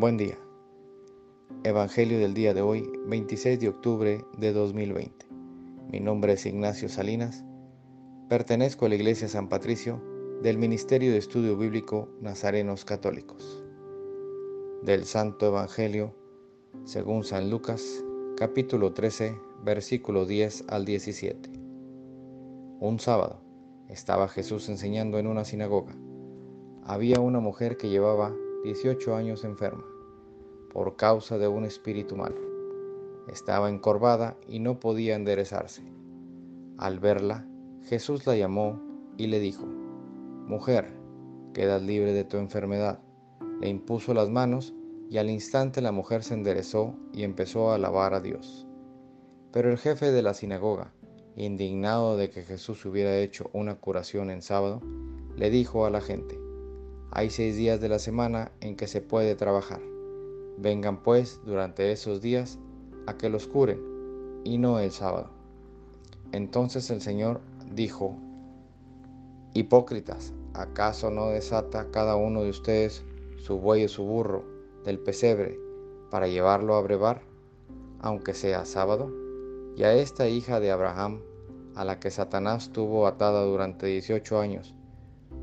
Buen día. Evangelio del día de hoy, 26 de octubre de 2020. Mi nombre es Ignacio Salinas. Pertenezco a la Iglesia San Patricio del Ministerio de Estudio Bíblico Nazarenos Católicos. Del Santo Evangelio, según San Lucas, capítulo 13, versículo 10 al 17. Un sábado estaba Jesús enseñando en una sinagoga. Había una mujer que llevaba 18 años enferma por causa de un espíritu malo. Estaba encorvada y no podía enderezarse. Al verla, Jesús la llamó y le dijo, Mujer, quedas libre de tu enfermedad. Le impuso las manos y al instante la mujer se enderezó y empezó a alabar a Dios. Pero el jefe de la sinagoga, indignado de que Jesús hubiera hecho una curación en sábado, le dijo a la gente, hay seis días de la semana en que se puede trabajar. Vengan pues durante esos días a que los curen, y no el sábado. Entonces el Señor dijo, Hipócritas, ¿acaso no desata cada uno de ustedes su buey o su burro del pesebre para llevarlo a brevar, aunque sea sábado? Y a esta hija de Abraham, a la que Satanás tuvo atada durante 18 años,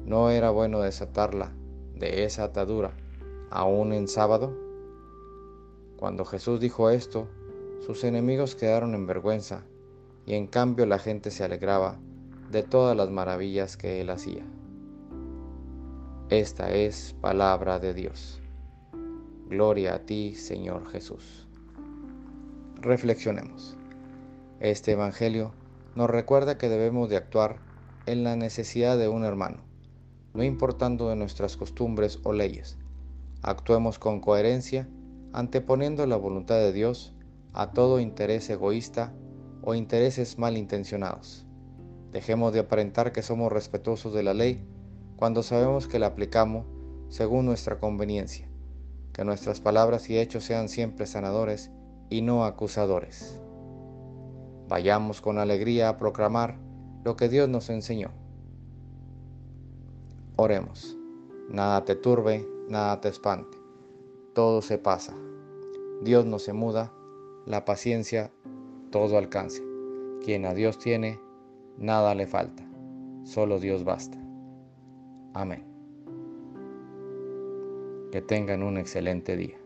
¿no era bueno desatarla de esa atadura aún en sábado? Cuando Jesús dijo esto, sus enemigos quedaron en vergüenza y en cambio la gente se alegraba de todas las maravillas que él hacía. Esta es palabra de Dios. Gloria a ti, Señor Jesús. Reflexionemos. Este Evangelio nos recuerda que debemos de actuar en la necesidad de un hermano, no importando de nuestras costumbres o leyes. Actuemos con coherencia, anteponiendo la voluntad de Dios a todo interés egoísta o intereses malintencionados. Dejemos de aparentar que somos respetuosos de la ley cuando sabemos que la aplicamos según nuestra conveniencia. Que nuestras palabras y hechos sean siempre sanadores y no acusadores. Vayamos con alegría a proclamar lo que Dios nos enseñó. Oremos. Nada te turbe, nada te espante. Todo se pasa. Dios no se muda, la paciencia todo alcance. Quien a Dios tiene, nada le falta. Solo Dios basta. Amén. Que tengan un excelente día.